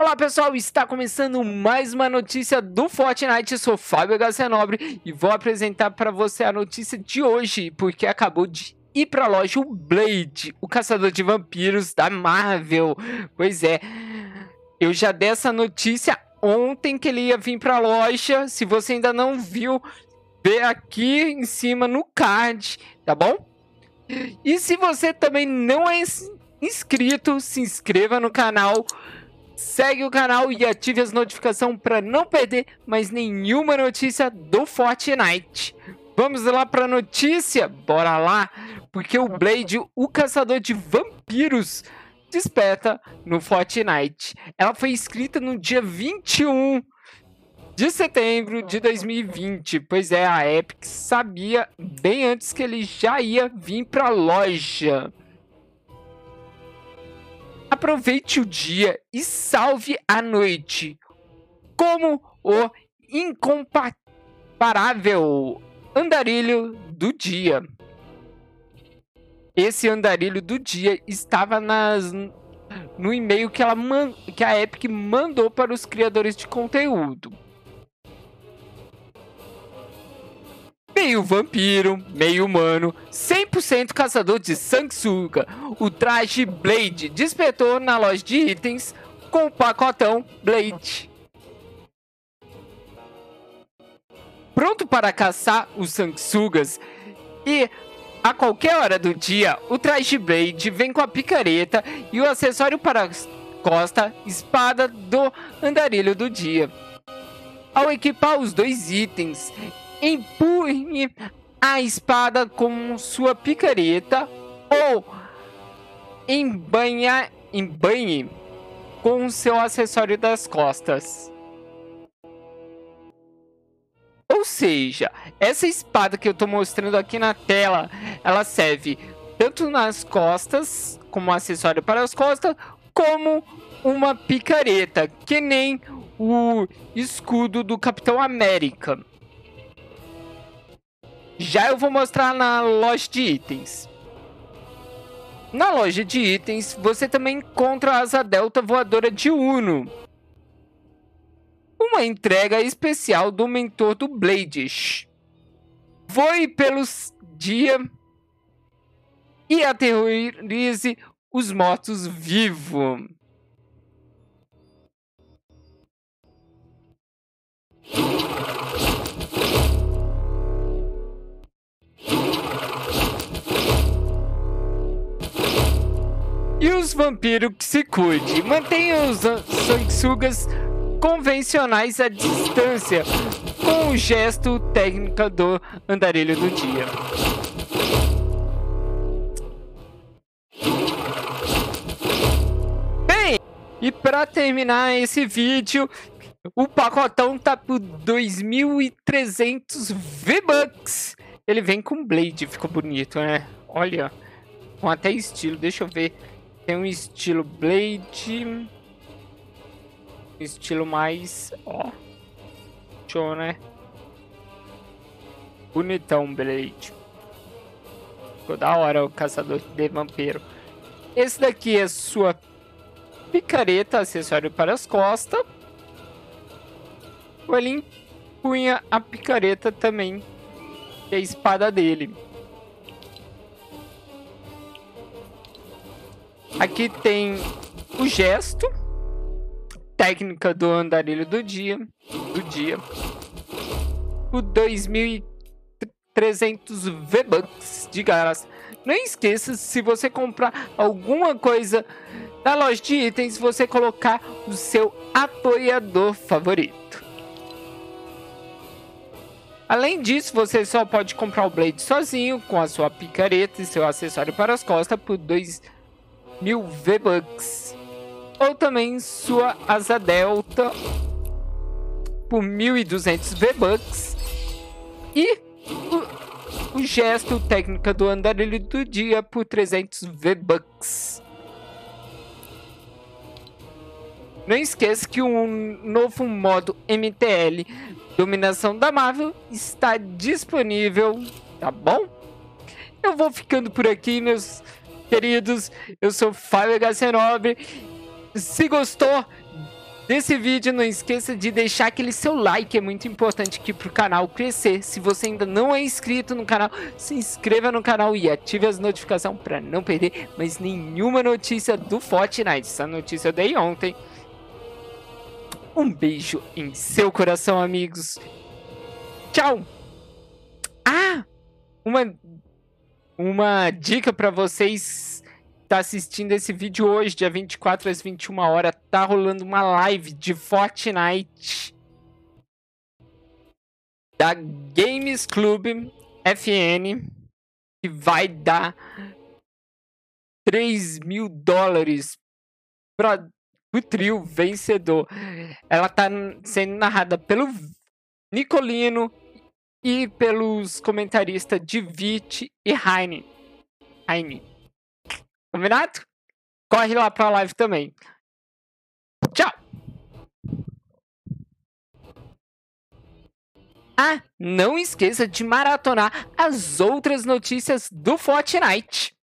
Olá pessoal, está começando mais uma notícia do Fortnite, eu sou Fábio HC Nobre e vou apresentar para você a notícia de hoje, porque acabou de ir para a loja o Blade, o caçador de vampiros da Marvel. Pois é, eu já dei essa notícia ontem que ele ia vir para a loja, se você ainda não viu, vê aqui em cima no card, tá bom? E se você também não é inscrito, se inscreva no canal, segue o canal e ative as notificações para não perder mais nenhuma notícia do Fortnite. Vamos lá para a notícia? Bora lá, porque o Blade, o caçador de vampiros, desperta no Fortnite. Ela foi escrita no dia 21 de setembro de 2020. Pois é, a Epic sabia bem antes que ele já ia vir para a loja. Aproveite o dia e salve a noite, como o incomparável andarilho do dia. Esse andarilho do dia estava nas no e-mail que, ela que a Epic mandou para os criadores de conteúdo. Meio vampiro, meio humano, 100% caçador de sanguessuga. O traje Blade despertou na loja de itens com o pacotão Blade. Pronto para caçar os sanguessugas e a qualquer hora do dia, o traje Blade vem com a picareta e o acessório para costa, espada do andarilho do dia. Ao equipar os dois itens, empunhe a espada com sua picareta ou embanha, embanhe com seu acessório das costas. Ou seja, essa espada que eu estou mostrando aqui na tela, ela serve tanto nas costas, como acessório para as costas, como uma picareta, que nem o escudo do Capitão América. Já eu vou mostrar na loja de itens. Na loja de itens, você também encontra a asa delta voadora de Uno. Uma entrega especial do mentor do Blades. Voe pelos dia e aterrorize os mortos-vivos. E os vampiros que se cuide. Mantenha os sanguessugas convencionais à distância, com o gesto técnico do andarilho do dia. Bem, e para terminar esse vídeo, o pacotão tá por 2.300 V-Bucks. Ele vem com Blade, ficou bonito, né? Olha, com até estilo, deixa eu ver. Tem um estilo Blade. Estilo mais. Ó. Show, né? Bonitão, Blade. Ficou da hora o caçador de vampiro. Esse daqui é sua picareta, acessório para as costas. Ele empunha a picareta também, que é a espada dele. Aqui tem o gesto, técnica do andarilho do dia, do dia. O 2.300 V-Bucks de graça. Não esqueça, se você comprar alguma coisa na loja de itens, você colocar o seu apoiador favorito. Além disso, você só pode comprar o Blade sozinho, com a sua picareta e seu acessório para as costas por 2 mil V-Bucks. Ou também sua asa delta por 1.200 V-Bucks. E o, o, gesto técnica do andarilho do dia por 300 V-Bucks. Não esqueça que um novo modo MTL Dominação da Marvel está disponível, tá bom? Eu vou ficando por aqui, meus queridos. Eu sou Fábio HC9. Se gostou, desse vídeo. Não esqueça de deixar aquele seu like, é muito importante aqui pro canal crescer. Se você ainda não é inscrito no canal, se inscreva no canal e ative as notificações para não perder mais nenhuma notícia do Fortnite. Essa notícia eu dei ontem. Um beijo em seu coração, amigos. Tchau! Ah! Uma, uma dica para vocês tá assistindo esse vídeo hoje, dia 24 às 21 horas, tá rolando uma live de Fortnite da Games Club FN que vai dar 3 mil dólares para o trio vencedor. Ela tá sendo narrada pelo Nicolino e pelos comentaristas de Vit e Heine. Heine. Combinado? Corre lá pra live também. Tchau! Ah, não esqueça de maratonar as outras notícias do Fortnite.